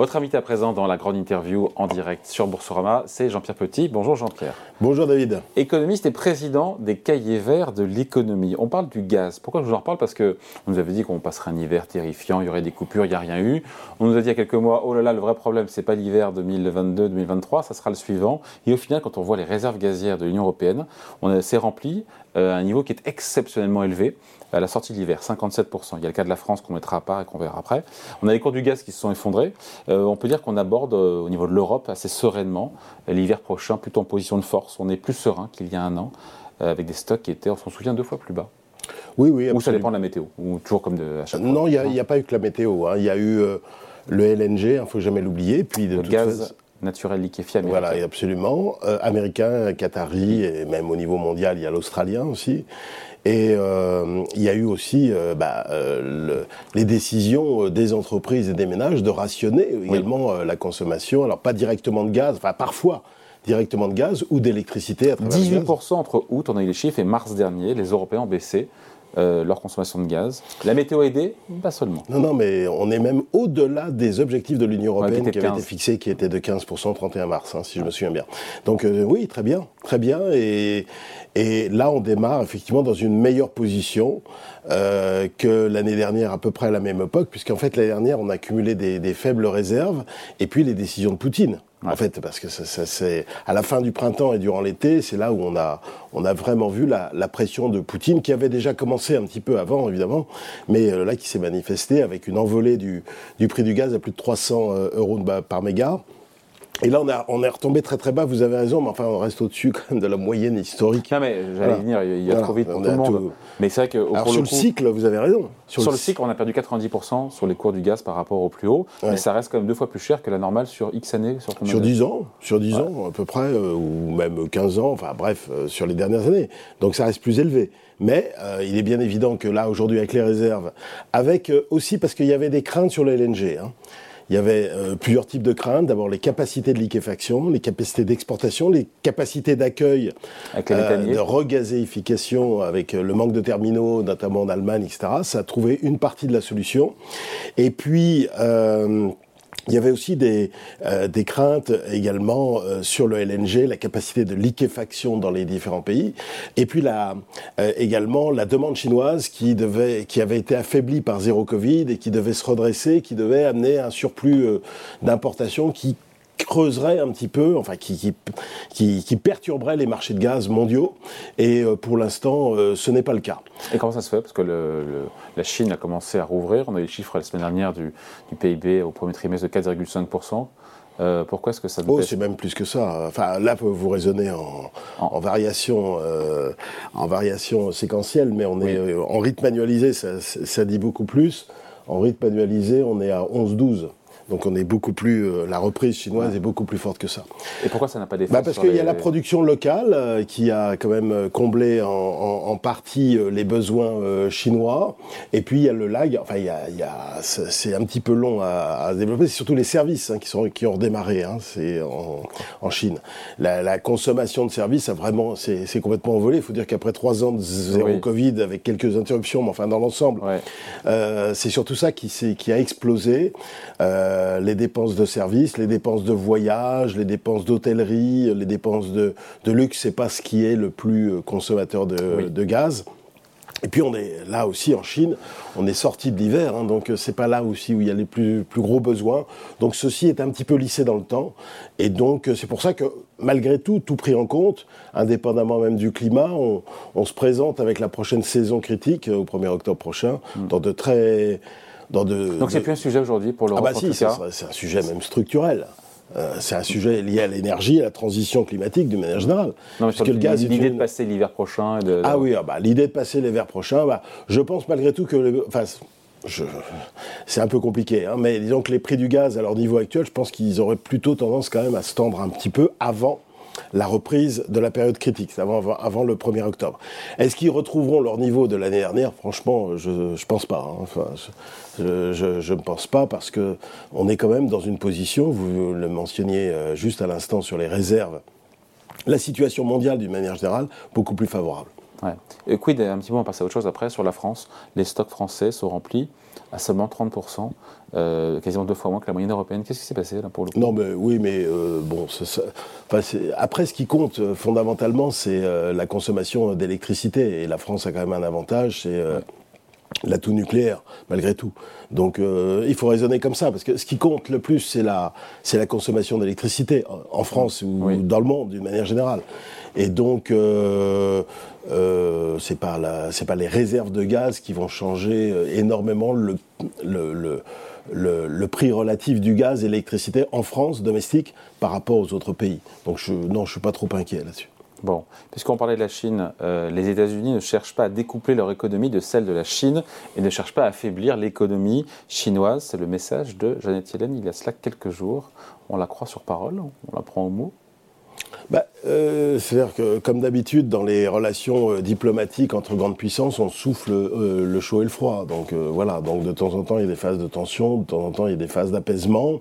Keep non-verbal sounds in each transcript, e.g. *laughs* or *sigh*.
Votre invité à présent dans la grande interview en direct sur Boursorama, c'est Jean-Pierre Petit. Bonjour Jean-Pierre. Bonjour David. Économiste et président des cahiers verts de l'économie. On parle du gaz. Pourquoi je vous en reparle? Parce que on nous avait dit qu'on passerait un hiver terrifiant, il y aurait des coupures, il n'y a rien eu. On nous a dit il y a quelques mois, oh là là, le vrai problème, c'est pas l'hiver 2022-2023, ça sera le suivant. Et au final, quand on voit les réserves gazières de l'Union européenne, on s'est rempli euh, à un niveau qui est exceptionnellement élevé à la sortie de l'hiver, 57%. Il y a le cas de la France qu'on mettra à part et qu'on verra après. On a les cours du gaz qui se sont effondrés. Euh, on peut dire qu'on aborde euh, au niveau de l'Europe assez sereinement l'hiver prochain, plutôt en position de force. On est plus serein qu'il y a un an, avec des stocks qui étaient, on s'en souvient, deux fois plus bas. Oui, oui. Ou ça dépend de la météo, ou toujours comme de, à chaque Non, il n'y a, pas eu que la météo. Hein. Il y a eu le LNG, il ne faut jamais l'oublier. Puis de le gaz naturel liquéfié américain. Voilà, absolument. américain, qatari, et même au niveau mondial, il y a l'Australien aussi. Et euh, il y a eu aussi euh, bah, euh, les décisions des entreprises et des ménages de rationner également la consommation. Alors pas directement de gaz, enfin parfois directement de gaz ou d'électricité à travers 18% entre août, on a eu les chiffres, et mars dernier, les Européens ont baissé. Leur consommation de gaz. La météo a aidé Pas seulement. Non, non, mais on est même au-delà des objectifs de l'Union européenne qui, avaient été fixés, qui étaient de 15% 31 mars, hein, si je me souviens bien. Donc oui, très bien, très bien. Et, et là, on démarre effectivement dans une meilleure position euh, que l'année dernière, à peu près à la même époque, puisqu'en fait, l'année dernière, on a accumulé des, des, faibles réserves, et puis les décisions de Poutine. En fait, parce que c'est à la fin du printemps et durant l'été, c'est là où on a, vraiment vu la, la, pression de Poutine, qui avait déjà commencé un petit peu avant, évidemment, mais euh, là qui s'est manifestée avec une envolée du, du, prix du gaz à plus de 300 euh, euros par méga. Et là, on, a, on est retombé très très bas, vous avez raison, mais enfin, on reste au-dessus *laughs* quand même de la moyenne historique. Non, mais j'allais venir, il y a trop vite pour tout le monde. Mais c'est vrai que. Alors, sur le, cycle, vous avez raison. Sur, le, cycle, on a perdu 90% sur les cours du gaz par rapport au plus haut, mais ça reste quand même deux fois plus cher que la normale sur X années. Sur, sur 10 ans, sur 10 ans à peu près, euh, ou même 15 ans, enfin bref, euh, sur les dernières années. Donc ça reste plus élevé. Mais euh, il est bien évident que là, aujourd'hui, avec les réserves, avec aussi parce qu'il y avait des craintes sur le LNG. Hein, il y avait euh, plusieurs types de craintes. D'abord les capacités de liquéfaction, les capacités d'exportation, les capacités d'accueil, euh, de regazéification avec euh, le manque de terminaux, notamment en Allemagne, etc. Ça a trouvé une partie de la solution. Et puis il y avait aussi des, euh, des craintes également euh, sur le LNG, la capacité de liquéfaction dans les différents pays, et puis la, euh, également la demande chinoise qui, devait, qui avait été affaiblie par zéro Covid et qui devait se redresser, qui devait amener un surplus d'importation qui creuserait un petit peu, enfin qui, qui, qui, perturberait les marchés de gaz mondiaux. Et euh, pour l'instant, euh, ce n'est pas le cas. Et comment ça se fait? Parce que le, la Chine a commencé à rouvrir. On a eu les chiffres la semaine dernière du, du PIB au premier trimestre de 4,5%. Euh, pourquoi est-ce que ça Oh, c'est même plus que ça. Enfin, là, vous raisonnez en, en, variation, euh, en variation séquentielle, mais on est en rythme annualisé, ça, ça, dit beaucoup plus. En rythme annualisé, on est à 11-12. Donc on est beaucoup plus, euh, la reprise chinoise est beaucoup plus forte que ça. Et pourquoi ça n'a pas d'effet bah Parce qu'il y a la production locale euh, qui a quand même euh, comblé en, en, en partie les besoins chinois. Et puis il y a le lag. Enfin, il y a, il y a c'est un petit peu long à, à développer. C'est surtout les services hein, qui sont qui ont redémarré. Hein, c'est en, en, Chine. La, la, consommation de services a vraiment, c'est complètement envolé. Il faut dire qu'après trois ans de zéro Covid avec quelques interruptions, mais enfin dans l'ensemble, ouais. c'est surtout ça qui, qui a explosé. Euh, euh, les dépenses de services, les dépenses de voyage, les dépenses d'hôtellerie, les dépenses de, de luxe, c'est pas ce qui est le plus euh, consommateur de, de, gaz. Et puis on est là aussi en Chine, on est sorti de l'hiver, hein, donc euh, c'est pas là aussi où il y a les plus, plus gros besoins. Donc ceci est un petit peu lissé dans le temps, et donc c'est pour ça que malgré tout, tout pris en compte, indépendamment même du climat, on, on se présente avec la prochaine saison critique au 1er octobre prochain mm. dans de très donc c'est plus un sujet aujourd'hui pour l'Europe Ah bah si, c'est un sujet même structurel. Euh, c'est un sujet lié à l'énergie, à la transition climatique d'une manière générale. Non, que le gaz l'idée de passer l'hiver prochain. de, Ah oui, ah bah, l'idée de passer l'hiver prochain, bah, je pense malgré tout que, enfin, c'est un peu compliqué, hein, mais disons que les prix du gaz à leur niveau actuel, je pense qu'ils auraient plutôt tendance quand même à se tendre un petit peu avant la reprise de la période critique, avant, avant le 1er octobre. Est-ce qu'ils retrouveront leur niveau de l'année dernière? Franchement, je ne pense pas. Hein. Enfin, je ne pense pas parce que on est quand même dans une position, vous le mentionniez euh, juste à l'instant sur les réserves, la situation mondiale d'une manière générale, beaucoup plus favorable. Ouais. Et quid, un petit peu, on va passer à autre chose après, sur la France. Les stocks français sont remplis à seulement 30%, euh, quasiment deux fois moins que la moyenne européenne. Qu'est-ce qui s'est passé là pour le coup? Non, mais oui, mais euh, bon, après, ce qui compte euh, fondamentalement, c'est la consommation d'électricité. Et la France a quand même un avantage, c'est l'atout nucléaire, malgré tout. Donc il faut raisonner comme ça, parce que ce qui compte le plus, c'est la, la consommation d'électricité, en France ou dans le monde, d'une manière générale. Et donc, euh, euh, c'est pas, pas les réserves de gaz qui vont changer euh, énormément le, le, le, le, prix relatif du gaz et l'électricité en France, domestique, par rapport aux autres pays. Donc, je, non, je suis pas trop inquiet là-dessus. Bon, puisqu'on parlait de la Chine, euh, les États-Unis ne cherchent pas à découpler leur économie de celle de la Chine et ne cherchent pas à affaiblir l'économie chinoise. C'est le message de Janet Yellen il y a cela quelques jours. On la croit sur parole, on la prend au mot bah, euh, C'est-à-dire que, comme d'habitude, dans les relations euh, diplomatiques entre grandes puissances, on souffle le chaud et le froid. Donc voilà, donc de temps en temps, il y a des phases de tension, de temps en temps, il y a des phases d'apaisement.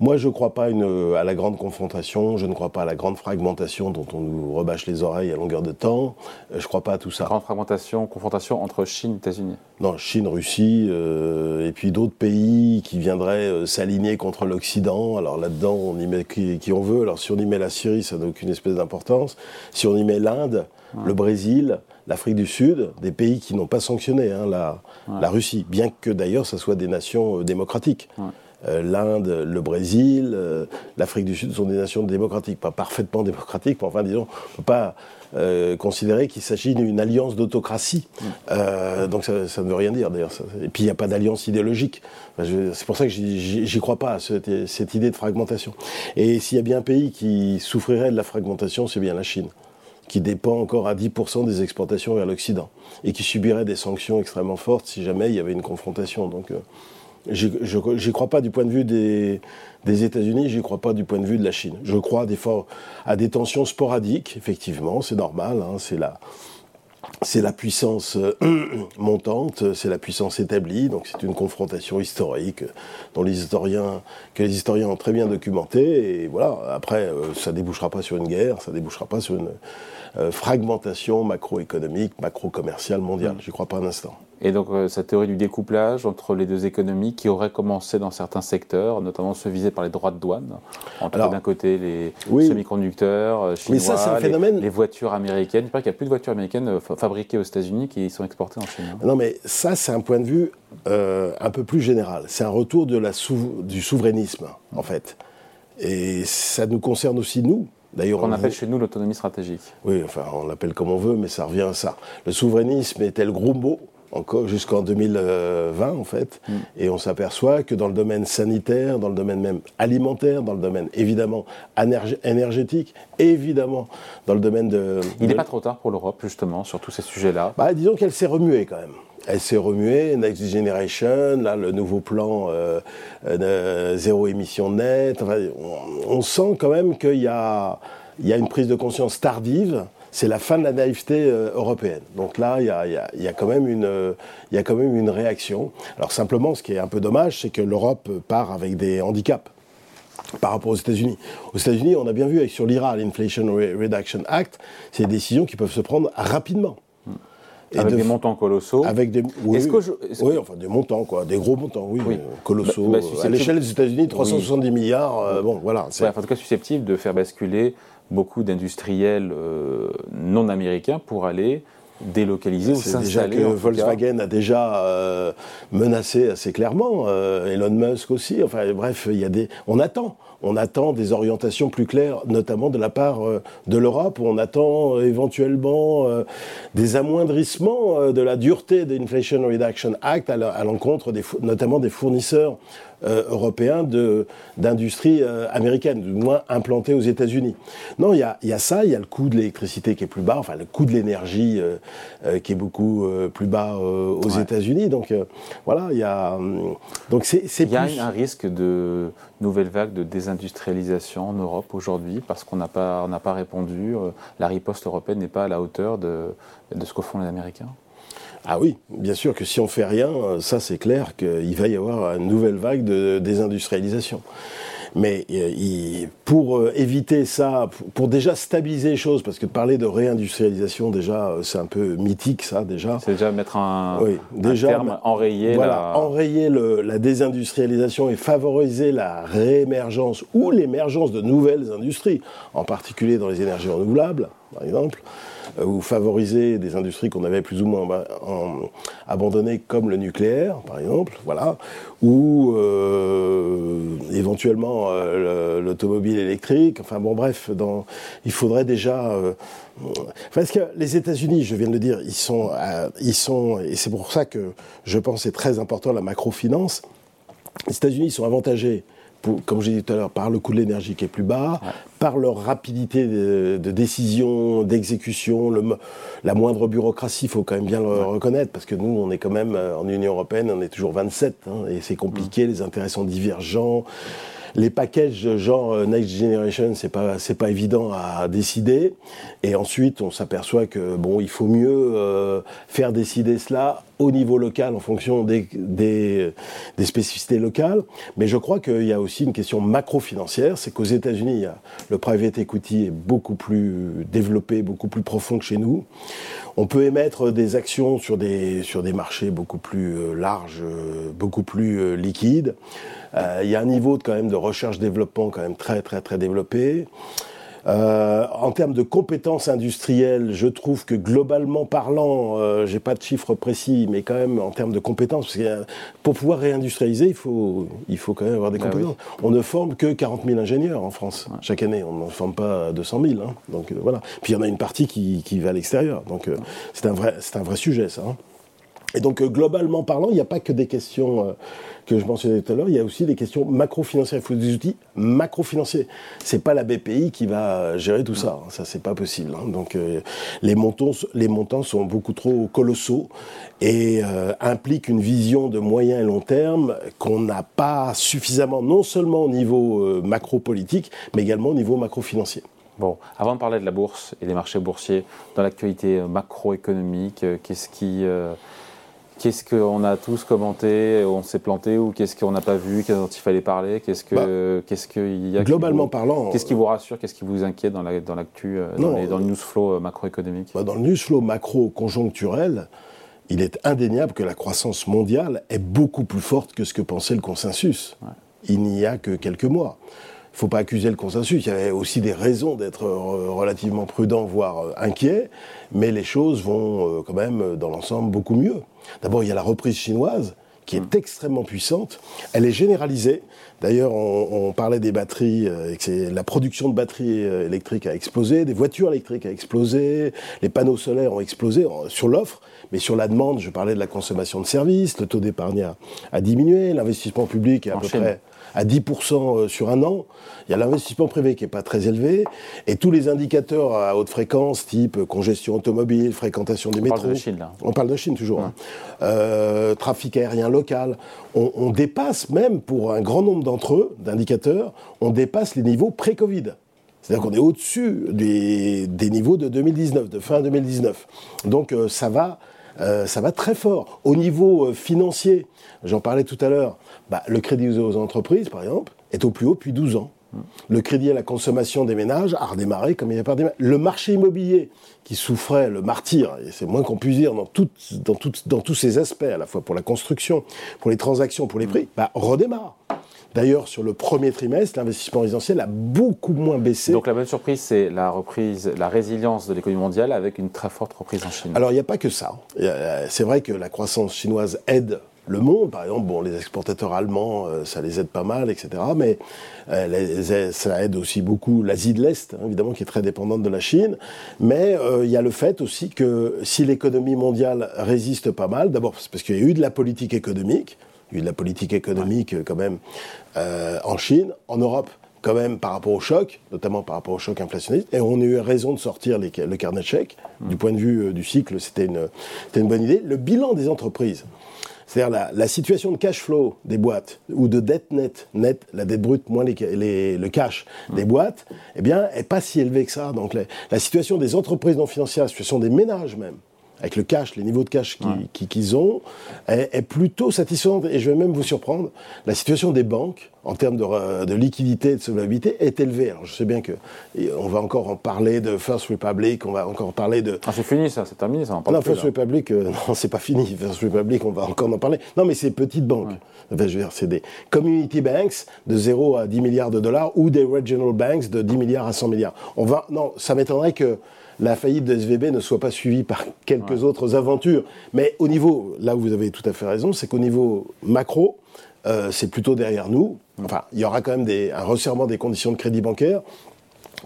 Moi, je ne crois pas une, à la grande confrontation, je ne crois pas à la grande fragmentation dont on nous rebâche les oreilles à longueur de temps. Euh, je ne crois pas à tout ça. Grande fragmentation, confrontation entre Chine et États-Unis Non, Chine, Russie, euh, et puis d'autres pays qui viendraient euh, s'aligner contre l'Occident. Alors là-dedans, on y met qui, on veut. Alors si on y met la Syrie, ça n'a aucune espèce d'importance. Si on y met l'Inde, le Brésil, l'Afrique du Sud, des pays qui n'ont pas sanctionné hein, la, la, Russie, bien que d'ailleurs ça soit des nations démocratiques. Euh, l'Inde, le Brésil, euh, l'Afrique du Sud sont des nations démocratiques, pas parfaitement démocratiques, mais enfin disons, on ne peut pas euh, considérer qu'il s'agit d'une alliance d'autocratie. donc ça, ne veut rien dire d'ailleurs. Et puis il n'y a pas d'alliance idéologique. c'est pour ça que j'y crois pas à cette, cette, idée de fragmentation. Et s'il y a bien un pays qui souffrirait de la fragmentation, c'est bien la Chine qui dépend encore à 10% des exportations vers l'Occident et qui subirait des sanctions extrêmement fortes si jamais il y avait une confrontation. Donc J'y crois pas du point de vue des, des États-Unis, j'y crois pas du point de vue de la Chine. Je crois des fois à des tensions sporadiques, effectivement, c'est normal, hein, c'est la, c'est la puissance euh, *clears throat* montante, c'est la puissance établie, donc c'est une confrontation historique dont les historiens, que les historiens ont très bien documenté. Et voilà, après, euh, ça débouchera pas sur une guerre, ça débouchera pas sur une euh, fragmentation macroéconomique, macro-commerciale mondiale. J'y crois pas un instant. Et donc euh, cette théorie du découplage entre les deux économies qui aurait commencé dans certains secteurs, notamment ceux visés par les droits de douane, entre d'un côté les semi-conducteurs euh, chinois, les, voitures américaines. Il paraît qu'il n'y a plus de voitures américaines euh, fabriquées aux États-Unis qui sont exportées en Chine. Hein. Non mais ça c'est un point de vue un peu plus général. C'est un retour de la du souverainisme en fait. Et ça nous concerne aussi nous. D'ailleurs, on, appelle chez nous l'autonomie stratégique. Oui, enfin, on l'appelle comme on veut, mais ça revient à ça. Le souverainisme était le gros mot encore jusqu'en 2020 en fait, mm. et on s'aperçoit que dans le domaine sanitaire, dans le domaine même alimentaire, dans le domaine évidemment énergétique, évidemment dans le domaine de... Il n'est pas trop tard pour l'Europe justement sur tous ces sujets-là bah, Disons qu'elle s'est remuée quand même. Elle s'est remuée, Next Generation, là, le nouveau plan euh, euh, zéro émission nette. Enfin, on, sent quand même qu'il y a, il y a une prise de conscience tardive c'est la fin de la naïveté euh, européenne. Donc là, il y a, quand même une, il y a quand même une réaction. Alors simplement, ce qui est un peu dommage, c'est que l'Europe part avec des handicaps par rapport aux États-Unis. Aux États-Unis, on a bien vu sur l'IRA, l'Inflation Reduction Act, c'est des décisions qui peuvent se prendre rapidement. avec des montants colossaux. Avec des, oui, oui, enfin des montants, quoi, des gros montants, oui, euh, colossaux. Bah, bah, à l'échelle des États-Unis, 370 milliards, euh, bon, voilà. Ouais, en tout cas, susceptible de faire basculer beaucoup d'industriels euh, non américains pour aller délocaliser ou s'installer. déjà que Volkswagen a déjà euh, menacé assez clairement, euh, Elon Musk aussi. Enfin bref, il y a des, on attend, on attend des orientations plus claires, notamment de la part de l'Europe. On attend éventuellement des amoindrissements de la dureté de l'Inflation Reduction Act à l'encontre notamment des fournisseurs européen d'industrie euh, américaine, du moins implanté aux États-Unis. Non, il y a, y a, ça, il y a le coût de l'électricité qui est plus bas, enfin le coût de l'énergie euh, qui est beaucoup plus bas aux États-Unis. Donc voilà, il y a donc c'est Il y a un risque de nouvelle vague de désindustrialisation en Europe aujourd'hui parce qu'on n'a pas on pas répondu. la riposte européenne n'est pas à la hauteur de, de ce que font les Américains? Ah oui, bien sûr que si on fait rien, ça c'est clair qu'il va y avoir une nouvelle vague de désindustrialisation. Mais pour éviter ça, pour, déjà stabiliser les choses, parce que parler de réindustrialisation, déjà, c'est un peu mythique, ça, déjà. C'est déjà mettre un, déjà, terme, enrayer, la... enrayer la désindustrialisation et favoriser la réémergence ou l'émergence de nouvelles industries, en particulier dans les énergies renouvelables, par exemple. Euh, ou favoriser des industries qu'on avait plus ou moins abandonnées, comme le nucléaire, par exemple, voilà, ou euh, éventuellement euh, l'automobile électrique. Enfin bon, bref, dans, il faudrait déjà. parce que les États-Unis, je viens de le dire, ils sont, ils sont, et c'est pour ça que je pense c'est très important la macrofinance. Les États-Unis sont avantagés comme j'ai dit tout à l'heure, par le coût de l'énergie qui est plus bas, par leur rapidité de, décision, d'exécution, la moindre bureaucratie, il faut quand même bien le reconnaître, parce que nous, on est quand même euh, en Union européenne, on est toujours 27, hein, et c'est compliqué, les intérêts sont divergents. Les packages genre euh, Next Generation, c'est pas c'est pas évident à décider. Et ensuite, on s'aperçoit que bon, il faut mieux euh, faire décider cela au niveau local en fonction des, des, spécificités locales. Mais je crois qu'il y a aussi une question macro-financière, c'est qu'aux États-Unis, le private equity est beaucoup plus développé, beaucoup plus profond que chez nous. On peut émettre des actions sur des, sur des marchés beaucoup plus euh, larges, beaucoup plus liquides. Euh, il y a un niveau de, quand même de recherche-développement quand même très très très développé. Euh, en termes de compétences industrielles, je trouve que globalement parlant, euh, j'ai pas de chiffres précis, mais quand même en termes de compétences, parce que pour pouvoir réindustrialiser, il faut, il faut quand même avoir des ah compétences. On ne forme que 40 000 ingénieurs en France chaque année, on n'en forme pas 200 000. Hein. Donc voilà. Puis il y en a une partie qui, qui va à l'extérieur. Donc c'est un vrai, c'est un vrai sujet ça. Hein. Et donc globalement parlant, il n'y a pas que des questions que je mentionnais tout à l'heure, il y a aussi des questions macro-financières. Il faut des outils macro-financiers. C'est pas la BPI qui va gérer tout ça. Hein. Ça, c'est pas possible. Hein. Donc, euh, les, montants, sont beaucoup trop colossaux et euh, impliquent une vision de moyen et long terme qu'on n'a pas suffisamment, non seulement au niveau euh, macro-politique, mais également au niveau macro-financier. Bon, avant de parler de la bourse et des marchés boursiers, dans l'actualité macroéconomique, qu'est-ce qui Qu'est-ce qu'on a tous commenté, on s'est planté ou qu'est-ce qu'on n'a pas vu, qu'est-ce dont il fallait parler Qu'est-ce que, bah, qu'est-ce qu'il y a Globalement parlant, qu'est-ce qui vous rassure Qu'est-ce qui vous inquiète dans, la, dans l'actu, dans, le news flow macroéconomique? bah, Dans le news flow macro-conjoncturel, il est indéniable que la croissance mondiale est beaucoup plus forte que ce que pensait le consensus. Il n'y a que quelques mois. Il ne faut pas accuser le consensus. Il y avait aussi des raisons d'être euh, relativement prudent, voire inquiet, mais les choses vont quand même, dans l'ensemble, beaucoup mieux. D'abord, il y a la reprise chinoise qui est mm. extrêmement puissante. Elle est généralisée. D'ailleurs, on, parlait des batteries, euh, la production de batteries euh, électriques a explosé, des voitures électriques a explosé, les panneaux solaires ont explosé sur l'offre, mais sur la demande, je parlais de la consommation de services, le taux d'épargne a, diminué, l'investissement public est à peu près à 10% euh, sur un an. Il y a l'investissement privé qui n'est pas très élevé. Et tous les indicateurs à haute fréquence, type congestion automobile, fréquentation des métros. On parle de Chine, là. On parle de Chine, toujours. Hein. Euh, trafic aérien local. On, dépasse même, pour un grand nombre d'entre eux, d'indicateurs, on dépasse les niveaux pré-Covid. C'est-à-dire qu'on est au-dessus des, niveaux de 2019, de fin 2019. Donc euh, ça va euh, ça va très fort. Au niveau euh, financier, j'en parlais tout à l'heure, bah, le crédit aux entreprises, par exemple, est au plus haut depuis 12 ans. Le crédit à la consommation des ménages a redémarré comme il n'y a pas redémarré. Le marché immobilier, qui souffrait le martyr, et c'est moins qu'on puisse dire dans, tous ces aspects, à la fois pour la construction, pour les transactions, pour les prix, bah, redémarre. D'ailleurs, sur le premier trimestre, l'investissement résidentiel a beaucoup moins baissé. Donc la bonne surprise, c'est la reprise, la résilience de l'économie mondiale avec une très forte reprise en Chine. Alors il n'y a pas que ça. C'est vrai que la croissance chinoise aide le monde. Par exemple, bon, les exportateurs allemands, euh, ça les aide pas mal, etc. Mais euh, ça aide aussi beaucoup l'Asie de l'Est, hein, évidemment, qui est très dépendante de la Chine. Mais euh, il y a le fait aussi que si l'économie mondiale résiste pas mal, d'abord parce qu'il y a eu de la politique économique, il y a eu de la politique économique quand même euh, en Chine, en Europe quand même par rapport au choc, notamment par rapport au choc inflationniste, et on a eu raison de sortir le carnet de chèques. Mm. Du point de vue euh, du cycle, c'était une, une bonne idée. Le bilan des entreprises, c'est-à-dire la, situation de cash flow des boîtes, ou de dette nette, net, la dette brute moins les, le cash des mm. boîtes, eh bien, est pas si élevée que ça. Donc la situation des entreprises non financières, la situation des ménages même, avec le cash, les niveaux de cash qu'ils ont, est, plutôt satisfaisante. Et je vais même vous surprendre, la situation des banques en termes de, de liquidité et de solvabilité est élevée. Alors je sais bien que on va encore en parler de First Republic, on va encore parler de... Ah c'est fini ça, c'est terminé ça. non, First Republic, euh, *laughs* non c'est pas fini. First Republic, on va encore en parler. Non mais c'est petites banques. Des community banks de 0 à 10 milliards de dollars ou des regional banks de 10 milliards à 100 milliards. On va, non, ça m'étonnerait que la faillite de SVB ne soit pas suivie par quelques autres aventures. Mais au niveau, là où vous avez tout à fait raison, c'est qu'au niveau macro, euh, c'est plutôt derrière nous. Enfin, il y aura quand même un resserrement des conditions de crédit bancaire.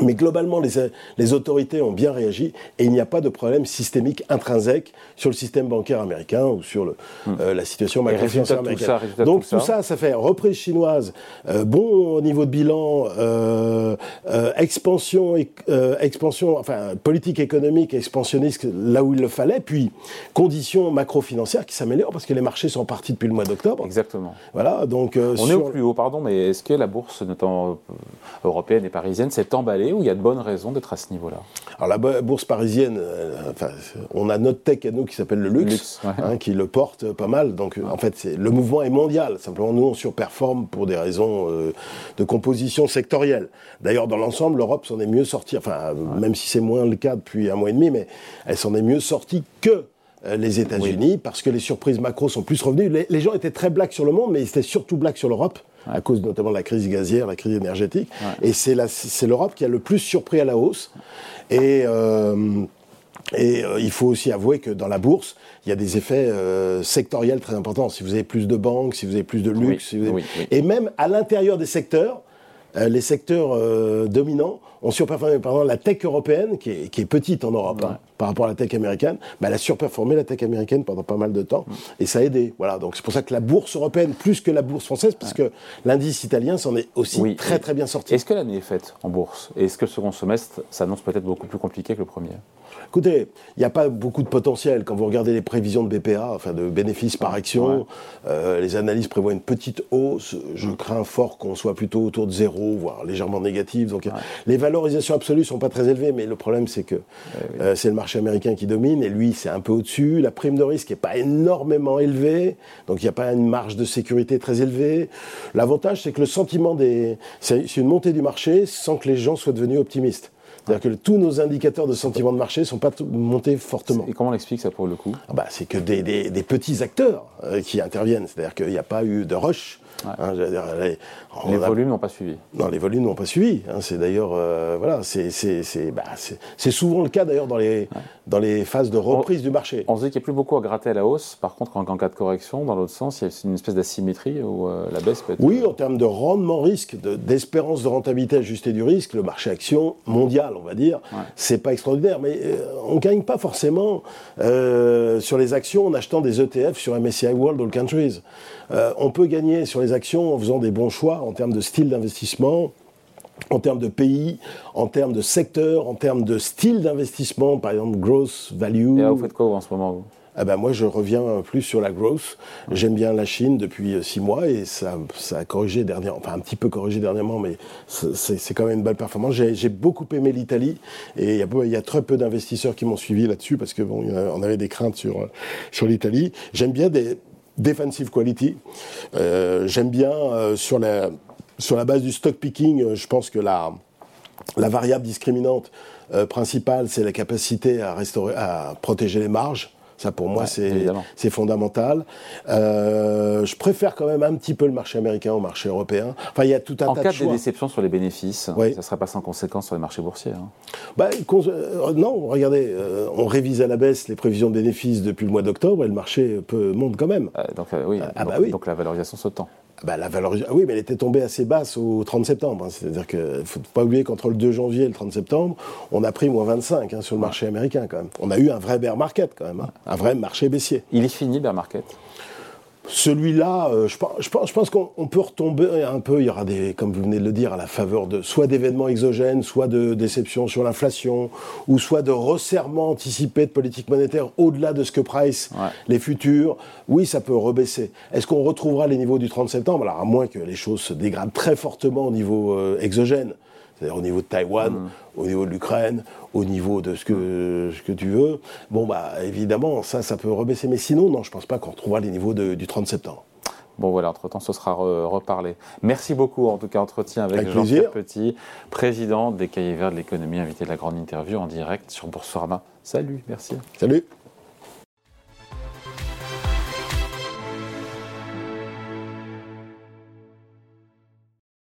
Mais globalement, les, autorités ont bien réagi et il n'y a pas de problème systémique intrinsèque sur le système bancaire américain ou sur le, hmm. euh, la situation macro-financière américaine. Donc tout ça, ça, fait reprise chinoise, euh, bon niveau de bilan, euh, expansion, expansion, enfin politique économique expansionniste là où il le fallait, puis conditions macro-financières qui s'améliorent parce que les marchés sont partis depuis le mois d'octobre. Exactement. Voilà, donc on est au plus haut, pardon, mais est-ce que la bourse, notamment européenne et parisienne, s'est emballée où il y a de bonnes raisons d'être à ce niveau-là Alors la bourse parisienne, euh, on a notre tech à nous qui s'appelle le luxe, hein, qui le porte pas mal. Donc en fait, le mouvement est mondial. Simplement, nous, on surperforme pour des raisons euh, de composition sectorielle. D'ailleurs, dans l'ensemble, l'Europe s'en est mieux sortie. Enfin, même si c'est moins le cas depuis un mois et demi, mais elle s'en est mieux sortie que euh, les États-Unis, parce que les surprises macro sont plus revenues. Les, gens étaient très black sur le monde, mais ils étaient surtout black sur l'Europe, à cause notamment de la crise gazière, la crise énergétique. Et c'est l'Europe qui a le plus surpris à la hausse. Et, euh, et euh, il faut aussi avouer que dans la bourse, il y a des effets sectoriels très importants. Si vous avez plus de banques, si vous avez plus de luxe, et même à l'intérieur des secteurs, les secteurs dominants ont surperformé. Par exemple, la tech européenne, qui est, petite en Europe hein, par rapport à la tech américaine, bah, elle a surperformé la tech américaine pendant pas mal de temps. Mm. Et ça a aidé. Voilà. Donc c'est pour ça que la bourse européenne, plus que la bourse française, parce que l'indice italien s'en est aussi très très bien sorti. Est-ce que l'année est faite en bourse? Et est-ce que le second semestre s'annonce peut-être beaucoup plus compliqué que le premier? Écoutez, il n'y a pas beaucoup de potentiel. Quand vous regardez les prévisions de BPA, enfin de bénéfices par action, euh, les analyses prévoient une petite hausse. Je crains fort qu'on soit plutôt autour de zéro, voire légèrement négatif. Donc les valorisations absolues sont pas très élevées, mais le problème c'est que euh, c'est le marché américain qui domine et lui c'est un peu au-dessus. La prime de risque n'est pas énormément élevée, donc il n'y a pas une marge de sécurité très élevée. L'avantage c'est que le sentiment des, c'est une montée du marché sans que les gens soient devenus optimistes. C'est-à-dire que tous nos indicateurs de sentiment de marché ne sont pas montés fortement. Et comment on explique ça pour le coup? Ah bah, C'est que des, petits acteurs euh, qui interviennent. C'est-à-dire qu'il n'y a pas eu de rush Hein, les, volumes n'ont pas suivi. Non, les volumes n'ont pas suivi. Hein, c'est d'ailleurs, euh, voilà, bah, c'est souvent le cas d'ailleurs dans les, dans les phases de reprise du marché. On se dit qu'il n'y a plus beaucoup à gratter à la hausse. Par contre, en, cas de correction, dans l'autre sens, il y a une espèce d'asymétrie où euh, la baisse peut être. Oui, en termes de rendement risque, d'espérance de, rentabilité ajustée du risque, le marché action mondial, on va dire, c'est pas extraordinaire. Mais euh, on ne gagne pas forcément sur les actions en achetant des ETF sur MSCI World All Countries. on peut gagner sur les actions en faisant des bons choix en termes de style d'investissement, en termes de pays, en termes de secteur, en termes de style d'investissement, par exemple growth, value. Et là, vous faites quoi en ce moment ah ben moi, je reviens plus sur la growth. J'aime bien la Chine depuis euh, six mois et ça, ça a corrigé dernièrement, enfin un petit peu corrigé dernièrement, mais c'est quand même une belle performance. J'ai beaucoup aimé l'Italie et il y, a, y a très peu d'investisseurs qui m'ont suivi là-dessus parce que bon, on avait des craintes sur, euh, sur l'Italie. J'aime bien des, defensive quality. Euh, j'aime bien euh, sur la base du stock picking, euh, je pense que la la variable discriminante principale, c'est la capacité à restaurer, à protéger les marges. Ça, pour moi, c'est fondamental. Euh, je préfère quand même un petit peu le marché américain au marché européen. Enfin, il y a tout un en tas cas de, déception sur les bénéfices, ça ne serait pas sans conséquence sur les marchés boursiers. Hein. Bah, euh, non, regardez, euh, on révise à la baisse les prévisions de bénéfices depuis le mois d'octobre et le marché peut, monte quand même. donc, oui, ah, bah oui. donc la valorisation se tend. Bah, la valorisation, oui, mais elle était tombée assez basse au 30 septembre. Hein. C'est-à-dire qu'il ne faut pas oublier qu'entre le 2 janvier et le 30 septembre, on a pris moins 25 hein, sur le marché américain quand même. On a eu un vrai bear market quand même, hein. un vrai marché baissier. Il est fini, bear market? Celui-là, euh, je, pense, je pense qu'on peut retomber un peu, il y aura des, comme vous venez de le dire, à la faveur de soit d'événements exogènes, soit de déceptions sur l'inflation, ou soit de resserrement anticipé de politique monétaire au-delà de ce que price les futurs. Oui, ça peut rebaisser. Est-ce qu'on retrouvera les niveaux du 30 septembre? Alors, à moins que les choses se dégradent très fortement au niveau euh, exogène, c'est-à-dire au niveau de Taïwan, mm. au niveau de l'Ukraine, au niveau de ce que, ce que tu veux, bon, bah, évidemment, ça, ça peut rebaisser. Mais sinon, non, je ne pense pas qu'on retrouvera les niveaux du 30 septembre. Bon voilà, entre-temps, ce sera reparlé. Merci beaucoup, en tout cas, entretien avec, Jean-Pierre Petit, président des Cahiers Verts de l'économie, invité de la grande interview en direct sur Boursorama. Salut, merci. Salut.